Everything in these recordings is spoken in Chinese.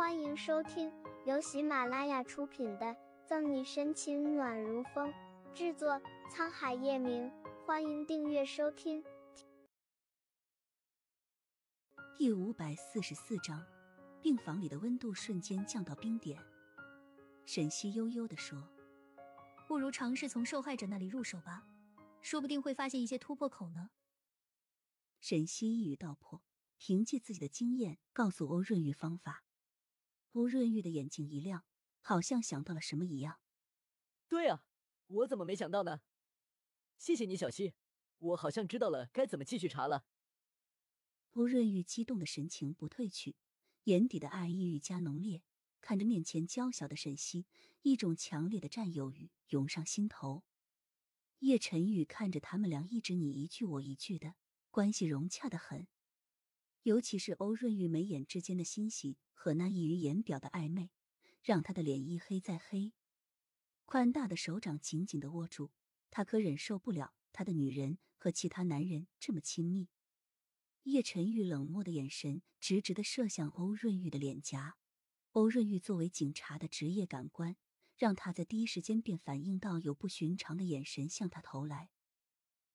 欢迎收听由喜马拉雅出品的《赠你深情暖如风》，制作沧海夜明。欢迎订阅收听。第五百四十四章，病房里的温度瞬间降到冰点。沈西悠悠地说：“不如尝试从受害者那里入手吧，说不定会发现一些突破口呢。”沈西一语道破，凭借自己的经验告诉欧润玉方法。欧润玉的眼睛一亮，好像想到了什么一样。对啊，我怎么没想到呢？谢谢你，小溪，我好像知道了该怎么继续查了。欧润玉激动的神情不褪去，眼底的爱意愈加浓烈。看着面前娇小的沈西，一种强烈的占有欲涌上心头。叶晨玉看着他们俩，一直你一句我一句的，关系融洽的很。尤其是欧润玉眉眼之间的欣喜和那溢于言表的暧昧，让他的脸一黑再黑。宽大的手掌紧紧的握住，他可忍受不了他的女人和其他男人这么亲密。叶晨玉冷漠的眼神直直的射向欧润玉的脸颊。欧润玉作为警察的职业感官，让他在第一时间便反应到有不寻常的眼神向他投来。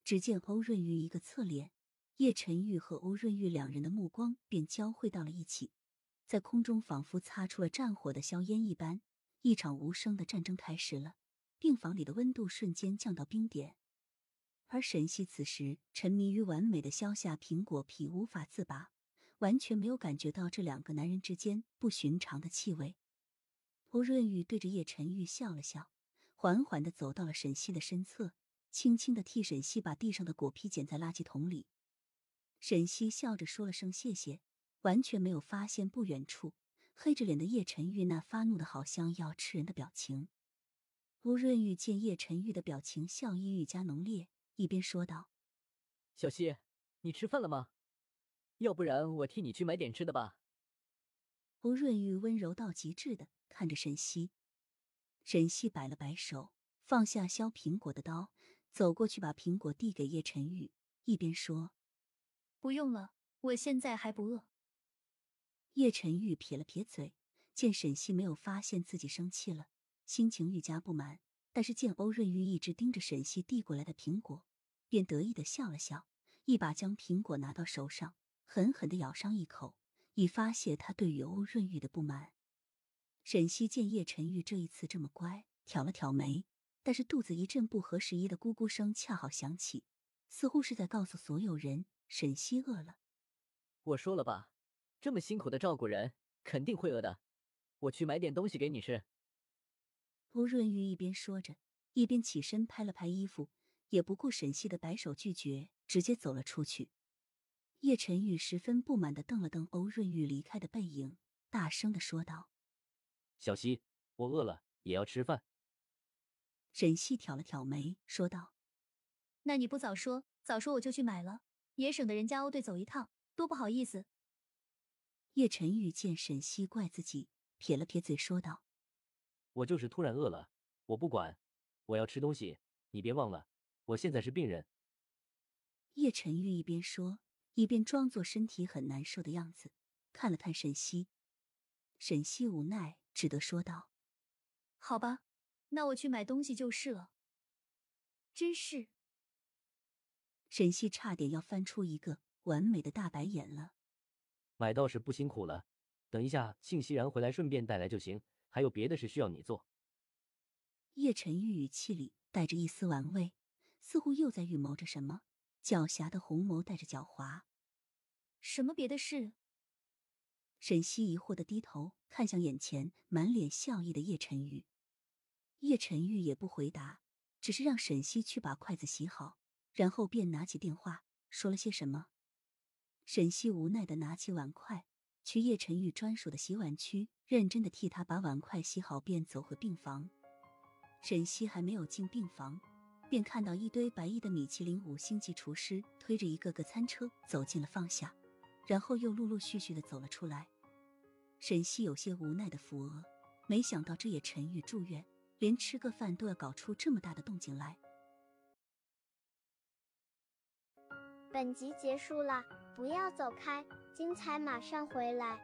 只见欧润玉一个侧脸。叶晨玉和欧润玉两人的目光便交汇到了一起，在空中仿佛擦出了战火的硝烟一般，一场无声的战争开始了。病房里的温度瞬间降到冰点，而沈西此时沉迷于完美的削下苹果皮，无法自拔，完全没有感觉到这两个男人之间不寻常的气味。欧润玉对着叶晨玉笑了笑，缓缓的走到了沈西的身侧，轻轻的替沈西把地上的果皮捡在垃圾桶里。沈西笑着说了声谢谢，完全没有发现不远处黑着脸的叶晨玉那发怒的好像要吃人的表情。吴润玉见叶晨玉的表情笑意愈加浓烈，一边说道：“小西，你吃饭了吗？要不然我替你去买点吃的吧。”吴润玉温柔到极致的看着沈西，沈西摆了摆手，放下削苹果的刀，走过去把苹果递给叶晨玉，一边说。不用了，我现在还不饿。叶晨玉撇了撇嘴，见沈西没有发现自己生气了，心情愈加不满。但是见欧润玉一直盯着沈西递过来的苹果，便得意的笑了笑，一把将苹果拿到手上，狠狠的咬上一口，以发泄他对于欧润玉的不满。沈西见叶晨玉这一次这么乖，挑了挑眉，但是肚子一阵不合时宜的咕咕声恰好响起，似乎是在告诉所有人。沈西饿了，我说了吧，这么辛苦的照顾人，肯定会饿的。我去买点东西给你吃。吴润玉一边说着，一边起身拍了拍衣服，也不顾沈西的摆手拒绝，直接走了出去。叶晨玉十分不满的瞪了瞪欧润玉离开的背影，大声的说道：“小西，我饿了，也要吃饭。”沈西挑了挑眉，说道：“那你不早说，早说我就去买了。”也省得人家欧队走一趟，多不好意思。叶晨玉见沈西怪自己，撇了撇嘴说道：“我就是突然饿了，我不管，我要吃东西。你别忘了，我现在是病人。”叶晨玉一边说，一边装作身体很难受的样子，看了看沈西。沈西无奈，只得说道：“好吧，那我去买东西就是了。”真是。沈西差点要翻出一个完美的大白眼了。买倒是不辛苦了，等一下庆熙然回来顺便带来就行。还有别的事需要你做。叶晨玉语气里带着一丝玩味，似乎又在预谋着什么。狡黠的红眸带着狡猾。什么别的事？沈西疑惑的低头看向眼前满脸笑意的叶晨玉。叶晨玉也不回答，只是让沈西去把筷子洗好。然后便拿起电话说了些什么。沈西无奈的拿起碗筷，去叶晨玉专属的洗碗区，认真的替他把碗筷洗好，便走回病房。沈西还没有进病房，便看到一堆白衣的米其林五星级厨师推着一个个餐车走进了放下，然后又陆陆续续的走了出来。沈西有些无奈的扶额，没想到这叶晨玉住院，连吃个饭都要搞出这么大的动静来。本集结束了，不要走开，精彩马上回来。